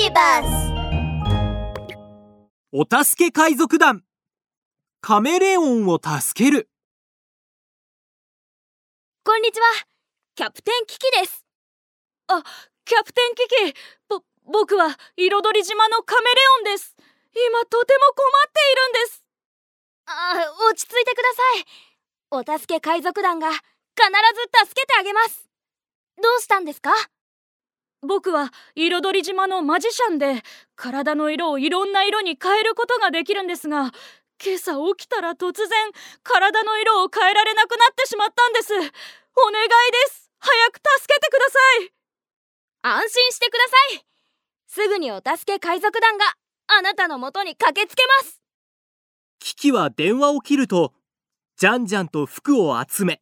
ビバスお助け海賊団。カメレオンを助ける。こんにちは。キャプテンキキです。あキャプテンキキ。ぼ僕は彩り島のカメレオンです。今とても困っているんです。あ落ち着いてください。お助け海賊団が必ず助けてあげます。どうしたんですか？僕は彩り島のマジシャンで体の色をいろんな色に変えることができるんですが今朝起きたら突然体の色を変えられなくなってしまったんです。お願いです。早く助けてください。安心してください。すぐにお助け海賊団があなたのもとに駆けつけます。キキは電話を切るとジャンジャンと服を集め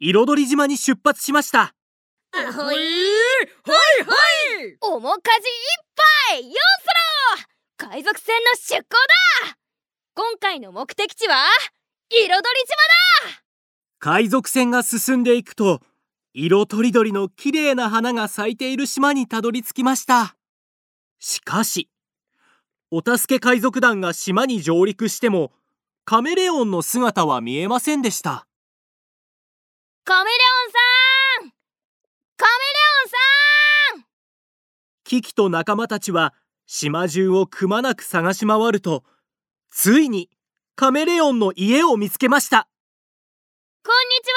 彩り島に出発しましたほいはいはい面かじいっぱいよそろ。海賊船の出港だ。今回の目的地は彩り島だ海賊船が進んでいくと色とりどりの綺麗な花が咲いている島にたどり着きました。しかしお助け海賊団が島に上陸してもカメレオンの姿は見えませんでした。カメレオンさんカメレオンさんキキと仲間たちは島中をくまなく探し回るとついにカメレオンの家を見つけました。こんにち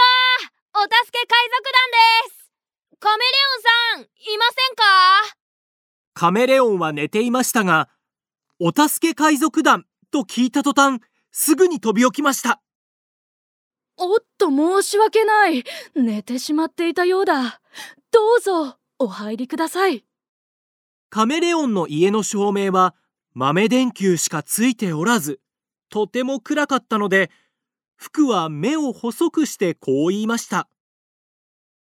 は。お助け海賊団です。カメレオンさんいませんか？カメレオンは寝ていましたがお助け海賊団と聞いた途端すぐに飛び起きました。おっと申し訳ない。寝てしまっていたようだ。どうぞお入りくださいカメレオンの家の照明は豆電球しかついておらずとても暗かったので服は目を細くしてこう言いました。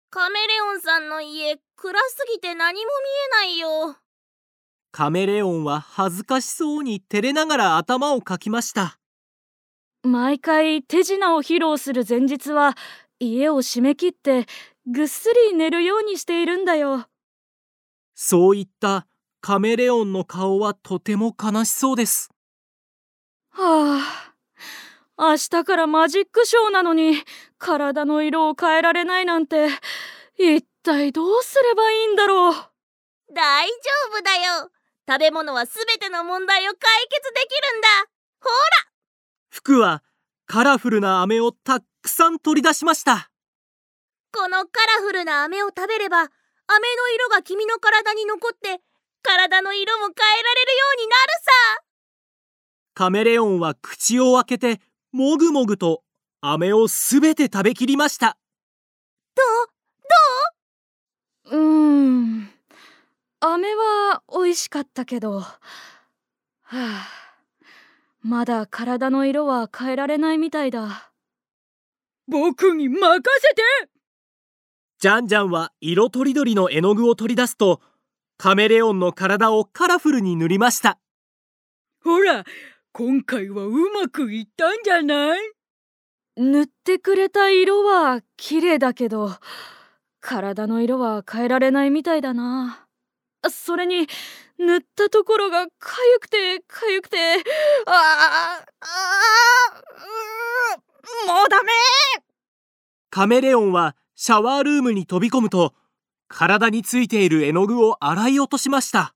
カメレオンさんの家暗すぎて何も見えないよ。カメレオンは恥ずかしそうに照れながら頭をかきました。毎回手品を披露する前日は家を閉め切ってぐっすり寝るようにしているんだよ。そういったカメレオンの顔はとても悲しそうです。はあ。明日からマジックショーなのに体の色を変えられないなんて。一体どうすればいいんだろう。大丈夫だよ。食べ物はすべての問題を解決できるんだ。ほら。服はカラフルな飴をたくさん取り出しました。このカラフルな飴を食べれば飴の色が君の体に残って体の色も変えられるようになるさ。カメレオンは口を開けてもぐもぐと飴をすべて食べきりました。どう？どう？うーん。飴は美味しかったけど。はあ。まだ体の色は変えられないみたいだ。僕に任せて。ジャンジャンは色とりどりの絵の具を取り出すとカメレオンの体をカラフルに塗りました。ほら今回はうまくいったんじゃない？塗ってくれた色は綺麗だけど体の色は変えられないみたいだな。それに塗ったところがかゆくてかゆくて。あああもうダメ！カメレオンはシャワールームに飛び込むと体についている絵の具を洗い落としました。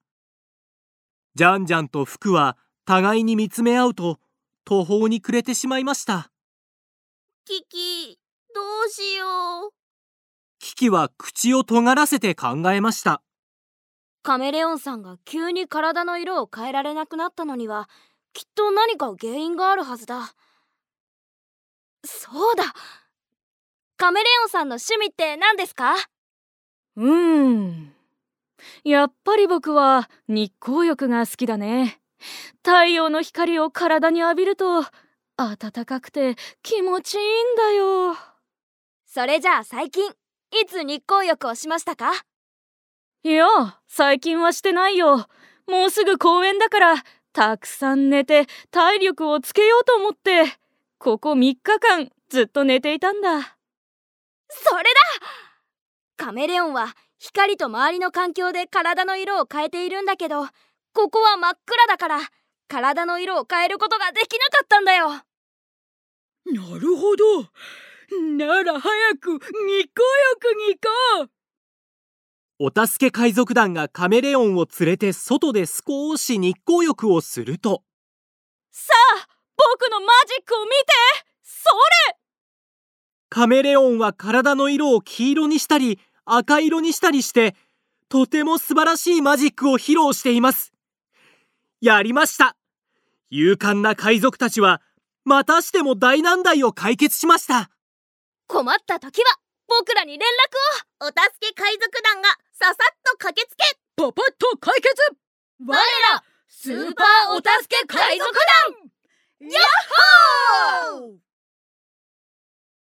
ジャンジャンと服は互いに見つめ合うと途方に暮れてしまいました。キキどうしよう。キキは口を尖らせて考えました。カメレオンさんが急に体の色を変えられなくなったのにはきっと何か原因があるはずだ。そうだ。カメレオンさんの趣味って何ですか？うーん。やっぱり僕は日光浴が好きだね。太陽の光を体に浴びると暖かくて気持ちいいんだよ。それじゃあ最近いつ日光浴をしましたか？いや最近はしてないよ。もうすぐ公園だからたくさん寝て体力をつけようと思ってここ3日間ずっと寝ていたんだ。それだカメレオンは光と周りの環境で体の色を変えているんだけどここは真っ暗だから体の色を変えることができなかったんだよ。なるほど。なら早く日光浴に行こ。うお助け海賊団がカメレオンを連れて外で少し日光浴をすると。さあ僕のマジックを見て。それ。カメレオンは体の色を黄色にしたり赤色にしたりしてとても素晴らしいマジックを披露しています。やりました。勇敢な海賊たちはまたしても大難題を解決しました。困った時は僕らに連絡を。お助け海賊団がささっと駆けつけ。パパッと解決。我らスーパーお助け海賊団